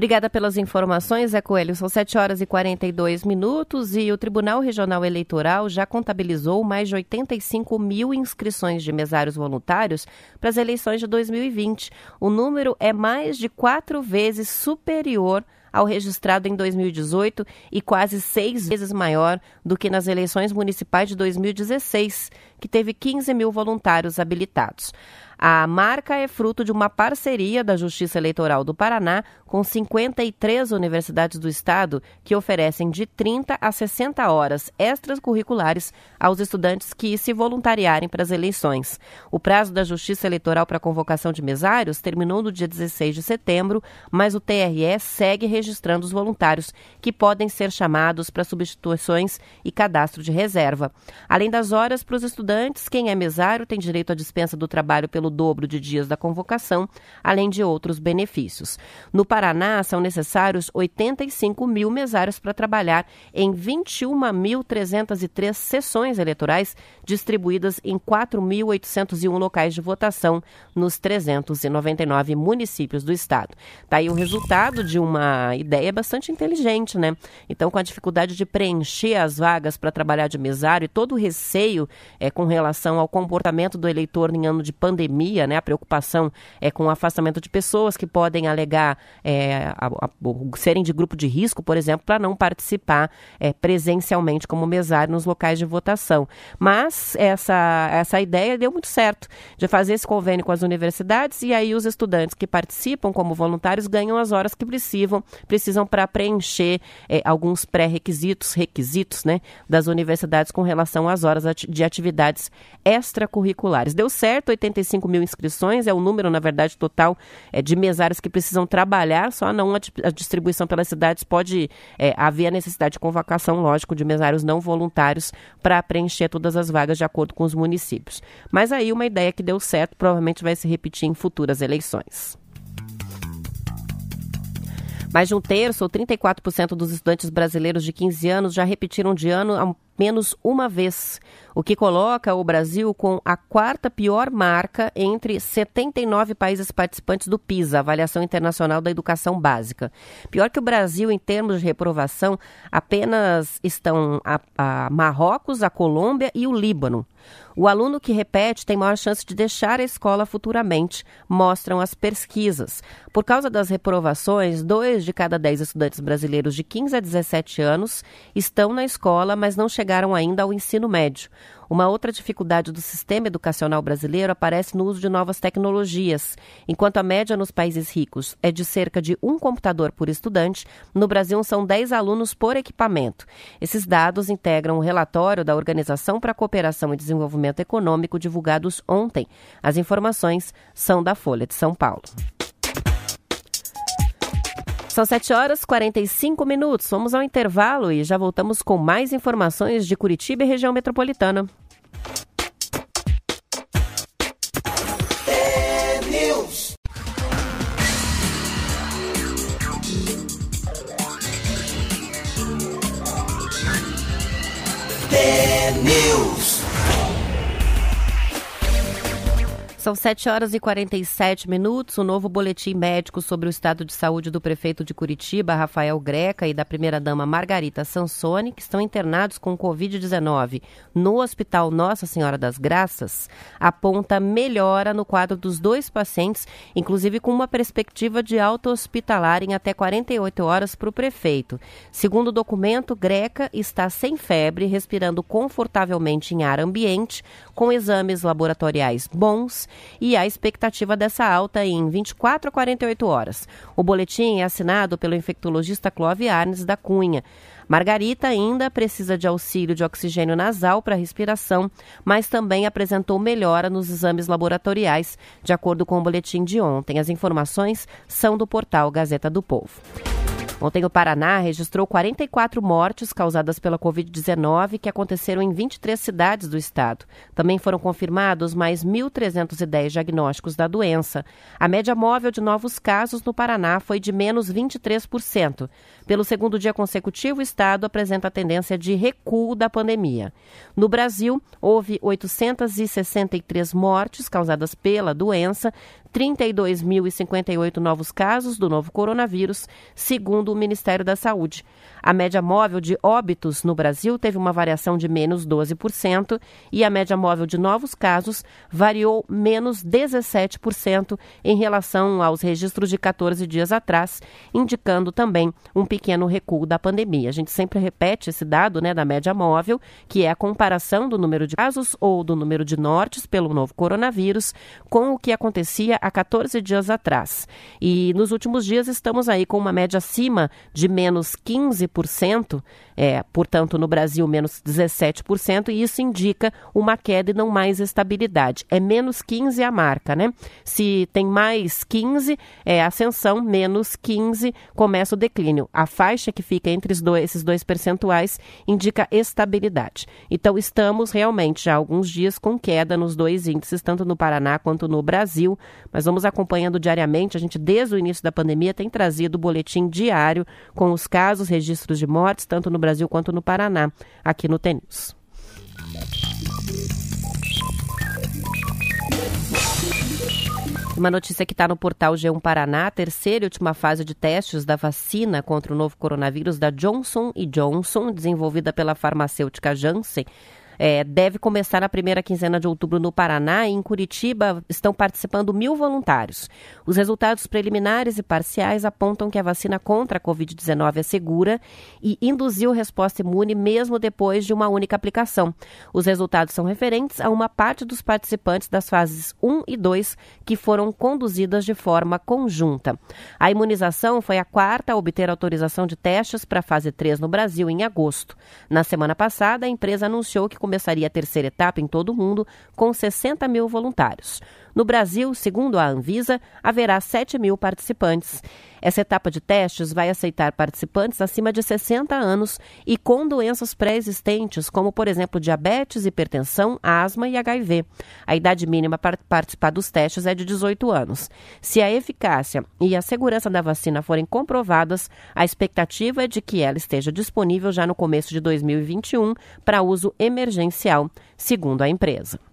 [SPEAKER 3] Obrigada pelas informações, Zé Coelho. São 7 horas e 42 minutos e o Tribunal Regional Eleitoral já contabilizou mais de 85 mil inscrições de mesários voluntários para as eleições de 2020. O número é mais de quatro vezes superior ao registrado em 2018 e quase seis vezes maior do que nas eleições municipais de 2016, que teve 15 mil voluntários habilitados. A marca é fruto de uma parceria da Justiça Eleitoral do Paraná com 53 universidades do estado que oferecem de 30 a 60 horas extracurriculares aos estudantes que se voluntariarem para as eleições. O prazo da Justiça Eleitoral para a convocação de mesários terminou no dia 16 de setembro, mas o TRE segue registrando os voluntários que podem ser chamados para substituições e cadastro de reserva. Além das horas para os estudantes, quem é mesário tem direito à dispensa do trabalho pelo dobro de dias da convocação, além de outros benefícios. No Paraná, são necessários 85 mil mesários para trabalhar em 21.303 sessões eleitorais distribuídas em 4.801 locais de votação nos 399 municípios do estado. Está aí o resultado de uma ideia bastante inteligente, né? Então, com a dificuldade de preencher as vagas para trabalhar de mesário e todo o receio é, com relação ao comportamento do eleitor em ano de pandemia, pandemia, né, a preocupação é com o afastamento de pessoas que podem alegar é, a, a, serem de grupo de risco, por exemplo, para não participar é, presencialmente como mesário nos locais de votação. Mas essa, essa ideia deu muito certo, de fazer esse convênio com as universidades e aí os estudantes que participam como voluntários ganham as horas que precisam, precisam para preencher é, alguns pré-requisitos, requisitos, né, das universidades com relação às horas de atividades extracurriculares. Deu certo, 85 mil inscrições, é o número, na verdade, total é, de mesários que precisam trabalhar, só não a, a distribuição pelas cidades pode é, haver a necessidade de convocação, lógico, de mesários não voluntários para preencher todas as vagas de acordo com os municípios. Mas aí uma ideia que deu certo provavelmente vai se repetir em futuras eleições. Mais de um terço, ou 34% dos estudantes brasileiros de 15 anos, já repetiram de ano menos uma vez, o que coloca o Brasil com a quarta pior marca entre 79 países participantes do PISA, Avaliação Internacional da Educação Básica. Pior que o Brasil em termos de reprovação, apenas estão a, a Marrocos, a Colômbia e o Líbano. O aluno que repete tem maior chance de deixar a escola futuramente, mostram as pesquisas. Por causa das reprovações, dois de cada dez estudantes brasileiros de 15 a 17 anos estão na escola, mas não chegaram ainda ao ensino médio. Uma outra dificuldade do sistema educacional brasileiro aparece no uso de novas tecnologias. Enquanto a média nos países ricos é de cerca de um computador por estudante, no Brasil são 10 alunos por equipamento. Esses dados integram o relatório da Organização para a Cooperação e Desenvolvimento Econômico divulgados ontem. As informações são da Folha de São Paulo. São 7 horas e 45 minutos. Vamos ao intervalo e já voltamos com mais informações de Curitiba e região metropolitana. São 7 horas e 47 minutos. O novo boletim médico sobre o estado de saúde do prefeito de Curitiba, Rafael Greca, e da primeira-dama Margarita Sansoni, que estão internados com Covid-19 no Hospital Nossa Senhora das Graças, aponta melhora no quadro dos dois pacientes, inclusive com uma perspectiva de alta hospitalar em até 48 horas para o prefeito. Segundo o documento, Greca está sem febre, respirando confortavelmente em ar ambiente, com exames laboratoriais bons e a expectativa dessa alta em 24 a 48 horas. O boletim é assinado pelo infectologista Clove Arnes da Cunha. Margarita ainda precisa de auxílio de oxigênio nasal para respiração, mas também apresentou melhora nos exames laboratoriais, de acordo com o boletim de ontem. As informações são do portal Gazeta do Povo. Ontem, o Paraná registrou 44 mortes causadas pela Covid-19 que aconteceram em 23 cidades do estado. Também foram confirmados mais 1.310 diagnósticos da doença. A média móvel de novos casos no Paraná foi de menos 23%. Pelo segundo dia consecutivo, o estado apresenta a tendência de recuo da pandemia. No Brasil, houve 863 mortes causadas pela doença, 32.058 novos casos do novo coronavírus, segundo o Ministério da Saúde. A média móvel de óbitos no Brasil teve uma variação de menos 12% e a média móvel de novos casos variou menos 17% em relação aos registros de 14 dias atrás, indicando também um pequeno recuo da pandemia. A gente sempre repete esse dado né, da média móvel, que é a comparação do número de casos ou do número de mortes pelo novo coronavírus com o que acontecia há 14 dias atrás. E nos últimos dias estamos aí com uma média acima de menos 15%, é, portanto, no Brasil, menos 17%, e isso indica uma queda e não mais estabilidade. É menos 15 a marca, né? Se tem mais 15, é ascensão, menos 15 começa o declínio. A faixa que fica entre dois, esses dois percentuais indica estabilidade. Então, estamos realmente já há alguns dias com queda nos dois índices, tanto no Paraná quanto no Brasil, mas vamos acompanhando diariamente. A gente, desde o início da pandemia, tem trazido o boletim diário com os casos, registros de mortes, tanto no Brasil quanto no Paraná, aqui no TENIS. Uma notícia que está no portal G1 Paraná, a terceira e última fase de testes da vacina contra o novo coronavírus da Johnson Johnson, desenvolvida pela farmacêutica Janssen, é, deve começar na primeira quinzena de outubro no Paraná e em Curitiba estão participando mil voluntários. Os resultados preliminares e parciais apontam que a vacina contra a Covid-19 é segura e induziu resposta imune mesmo depois de uma única aplicação. Os resultados são referentes a uma parte dos participantes das fases 1 e 2 que foram conduzidas de forma conjunta. A imunização foi a quarta a obter autorização de testes para a fase 3 no Brasil em agosto. Na semana passada, a empresa anunciou que começaria a terceira etapa em todo o mundo, com 60 mil voluntários. No Brasil, segundo a Anvisa, haverá 7 mil participantes. Essa etapa de testes vai aceitar participantes acima de 60 anos e com doenças pré-existentes, como, por exemplo, diabetes, hipertensão, asma e HIV. A idade mínima para participar dos testes é de 18 anos. Se a eficácia e a segurança da vacina forem comprovadas, a expectativa é de que ela esteja disponível já no começo de 2021 para uso emergencial, segundo a empresa.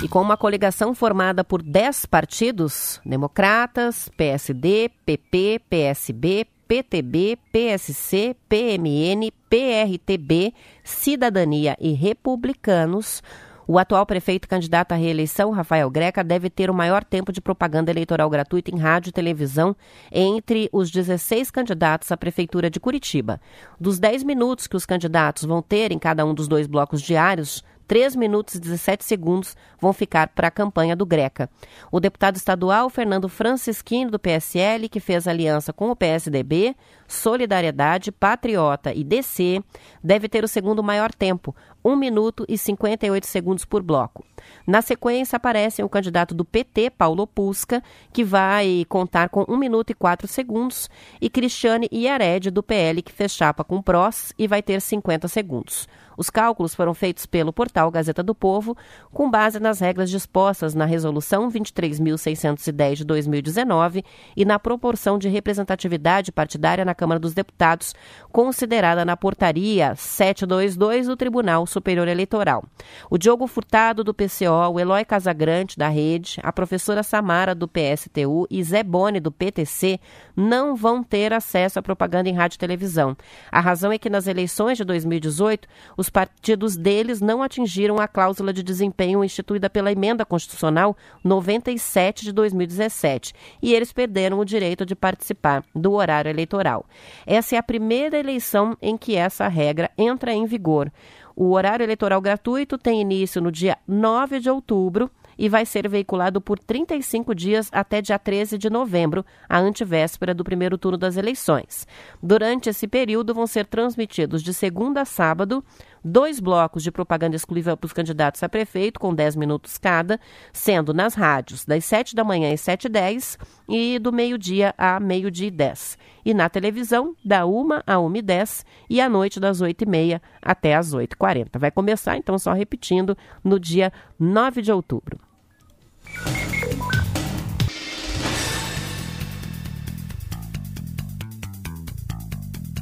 [SPEAKER 3] E com uma coligação formada por 10 partidos, democratas, PSD, PP, PSB, PTB, PSC, PMN, PRTB, Cidadania e Republicanos, o atual prefeito candidato à reeleição, Rafael Greca, deve ter o maior tempo de propaganda eleitoral gratuita em rádio e televisão entre os 16 candidatos à prefeitura de Curitiba. Dos 10 minutos que os candidatos vão ter em cada um dos dois blocos diários, 3 minutos e 17 segundos vão ficar para a campanha do Greca. O deputado estadual Fernando Francisquini, do PSL, que fez aliança com o PSDB, Solidariedade, Patriota e DC, deve ter o segundo maior tempo, 1 minuto e 58 segundos por bloco. Na sequência, aparece o candidato do PT, Paulo Pusca, que vai contar com 1 minuto e 4 segundos, e Cristiane Iared, do PL, que fez chapa com PROS e vai ter 50 segundos. Os cálculos foram feitos pelo portal Gazeta do Povo, com base nas regras dispostas na Resolução 23.610 de 2019 e na proporção de representatividade partidária na Câmara dos Deputados, considerada na Portaria 722 do Tribunal Superior Eleitoral. O Diogo Furtado, do PCO, o Eloy Casagrande, da Rede, a professora Samara, do PSTU e Zé Boni, do PTC, não vão ter acesso à propaganda em rádio e televisão. A razão é que nas eleições de 2018, os os partidos deles não atingiram a cláusula de desempenho instituída pela Emenda Constitucional 97 de 2017 e eles perderam o direito de participar do horário eleitoral. Essa é a primeira eleição em que essa regra entra em vigor. O horário eleitoral gratuito tem início no dia 9 de outubro e vai ser veiculado por 35 dias até dia 13 de novembro, a antivéspera do primeiro turno das eleições. Durante esse período vão ser transmitidos de segunda a sábado dois blocos de propaganda exclusiva para os candidatos a prefeito, com 10 minutos cada, sendo nas rádios das 7 da manhã às 7 e 10 e do meio-dia a meio-dia e 10. E na televisão, da 1 a 1 e 10 e à noite das 8 e meia até às 8 e 40. Vai começar, então, só repetindo, no dia 9 de outubro.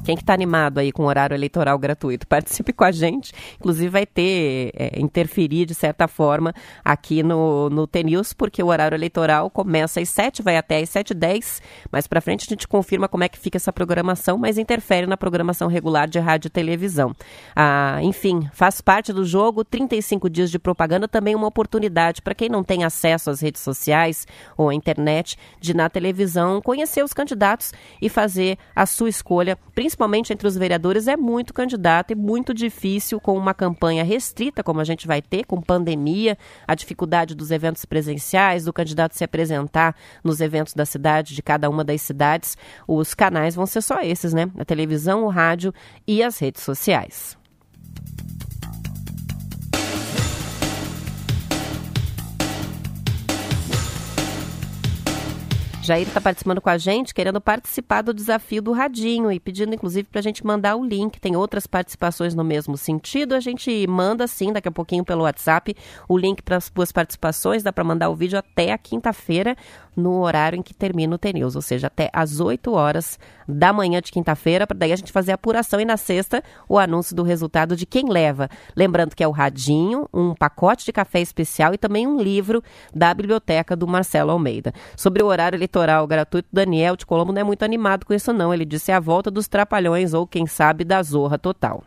[SPEAKER 3] Quem que está animado aí com horário eleitoral gratuito? Participe com a gente. Inclusive vai ter, é, interferir de certa forma aqui no, no TNews, porque o horário eleitoral começa às 7, vai até às 7h10. Mais para frente a gente confirma como é que fica essa programação, mas interfere na programação regular de rádio e televisão. Ah, enfim, faz parte do jogo, 35 dias de propaganda, também uma oportunidade para quem não tem acesso às redes sociais ou à internet, de na televisão conhecer os candidatos e fazer a sua escolha, principalmente entre os vereadores, é muito candidato e muito difícil com uma campanha restrita, como a gente vai ter, com pandemia, a dificuldade dos eventos presenciais, do candidato se apresentar nos eventos da cidade, de cada uma das cidades. Os canais vão ser só esses, né? A televisão, o rádio e as redes sociais. Jair está participando com a gente, querendo participar do desafio do Radinho e pedindo, inclusive, para a gente mandar o link. Tem outras participações no mesmo sentido. A gente manda, sim, daqui a pouquinho pelo WhatsApp, o link para as suas participações. Dá para mandar o vídeo até a quinta-feira, no horário em que termina o TNews, ou seja, até às 8 horas da manhã de quinta-feira, para daí a gente fazer a apuração e na sexta o anúncio do resultado de quem leva. Lembrando que é o Radinho, um pacote de café especial e também um livro da biblioteca do Marcelo Almeida. Sobre o horário eleitoral gratuito, Daniel de Colombo não é muito animado com isso não. Ele disse é a volta dos trapalhões ou quem sabe da zorra total.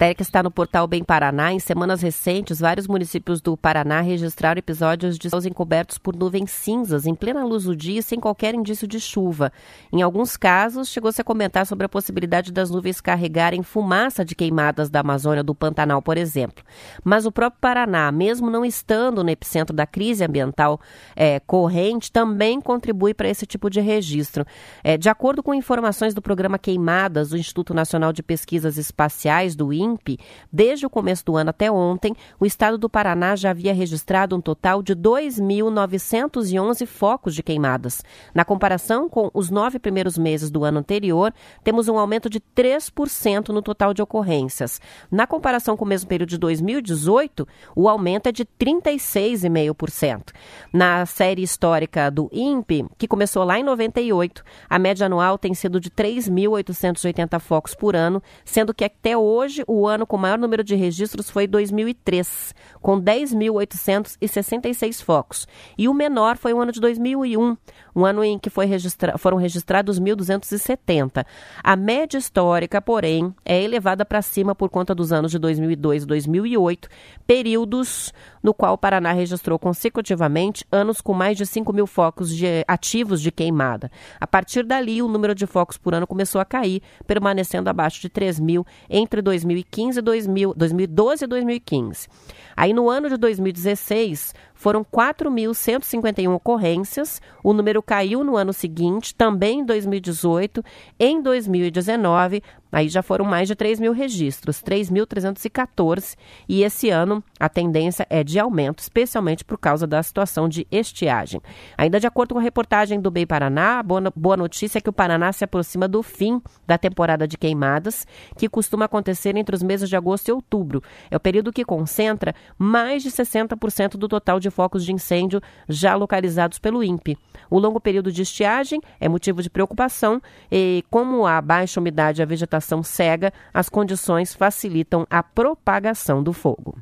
[SPEAKER 3] Matéria que está no portal Bem Paraná, em semanas recentes, vários municípios do Paraná registraram episódios de céus encobertos por nuvens cinzas em plena luz do dia sem qualquer indício de chuva. Em alguns casos, chegou-se a comentar sobre a possibilidade das nuvens carregarem fumaça de queimadas da Amazônia do Pantanal, por exemplo. Mas o próprio Paraná, mesmo não estando no epicentro da crise ambiental é, corrente, também contribui para esse tipo de registro. É, de acordo com informações do programa Queimadas do Instituto Nacional de Pesquisas Espaciais, do INPE, INPE, desde o começo do ano até ontem, o estado do Paraná já havia registrado um total de 2.911 focos de queimadas. Na comparação com os nove primeiros meses do ano anterior, temos um aumento de 3% no total de ocorrências. Na comparação com o mesmo período de 2018, o aumento é de 36,5%. Na série histórica do INPE, que começou lá em 98, a média anual tem sido de 3.880 focos por ano, sendo que até hoje o o ano com maior número de registros foi 2003, com 10.866 focos. E o menor foi o ano de 2001, um ano em que registra foram registrados 1.270. A média histórica, porém, é elevada para cima por conta dos anos de 2002 e 2008, períodos no qual o Paraná registrou consecutivamente anos com mais de 5 mil focos de, ativos de queimada. A partir dali, o número de focos por ano começou a cair, permanecendo abaixo de 3 mil entre 2015 e 2000, 2012 e 2015. Aí, no ano de 2016, foram 4.151 ocorrências. O número caiu no ano seguinte, também em 2018. Em 2019, Aí já foram mais de 3 mil registros, 3.314, e esse ano a tendência é de aumento, especialmente por causa da situação de estiagem. Ainda de acordo com a reportagem do BEI Paraná, a boa, boa notícia é que o Paraná se aproxima do fim da temporada de queimadas, que costuma acontecer entre os meses de agosto e outubro. É o período que concentra mais de 60% do total de focos de incêndio já localizados pelo INPE. O longo período de estiagem é motivo de preocupação e, como a baixa umidade e a vegetação cega, as condições facilitam a propagação do fogo.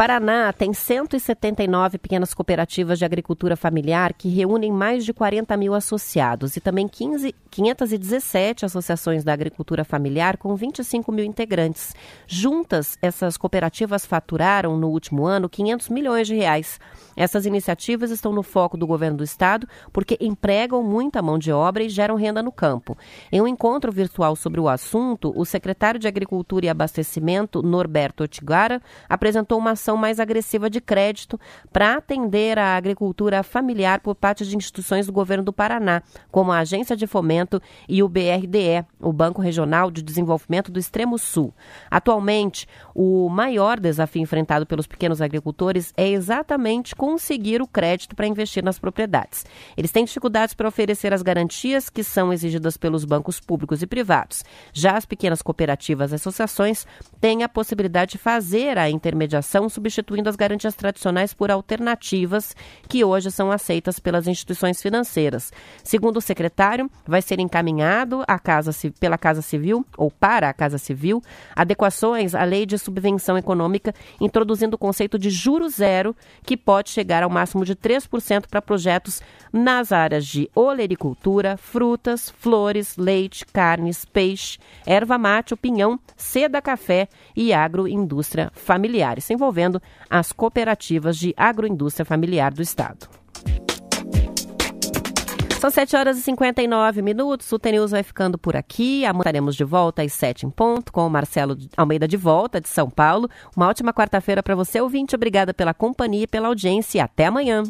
[SPEAKER 3] Paraná tem 179 pequenas cooperativas de agricultura familiar que reúnem mais de 40 mil associados e também 15, 517 associações da agricultura familiar com 25 mil integrantes. Juntas, essas cooperativas faturaram no último ano 500 milhões de reais. Essas iniciativas estão no foco do governo do estado porque empregam muita mão de obra e geram renda no campo. Em um encontro virtual sobre o assunto, o secretário de Agricultura e Abastecimento, Norberto Otigara, apresentou uma ação mais agressiva de crédito para atender a agricultura familiar por parte de instituições do governo do Paraná, como a Agência de Fomento e o BRDE, o Banco Regional de Desenvolvimento do Extremo Sul. Atualmente, o maior desafio enfrentado pelos pequenos agricultores é exatamente conseguir o crédito para investir nas propriedades. Eles têm dificuldades para oferecer as garantias que são exigidas pelos bancos públicos e privados. Já as pequenas cooperativas e associações têm a possibilidade de fazer a intermediação substituindo as garantias tradicionais por alternativas que hoje são aceitas pelas instituições financeiras. Segundo o secretário, vai ser encaminhado à casa, pela Casa Civil ou para a Casa Civil adequações à lei de subvenção econômica, introduzindo o conceito de juro zero, que pode chegar ao máximo de 3% para projetos nas áreas de olericultura, frutas, flores, leite, carnes, peixe, erva mate, pinhão, seda café e agroindústria familiares, envolvendo as cooperativas de agroindústria familiar do Estado. São 7 horas e 59 minutos. O TNews vai ficando por aqui. Amanhã estaremos de volta às 7 em ponto, com o Marcelo Almeida de volta de São Paulo. Uma ótima quarta-feira para você, ouvinte. Obrigada pela companhia e pela audiência. Até amanhã.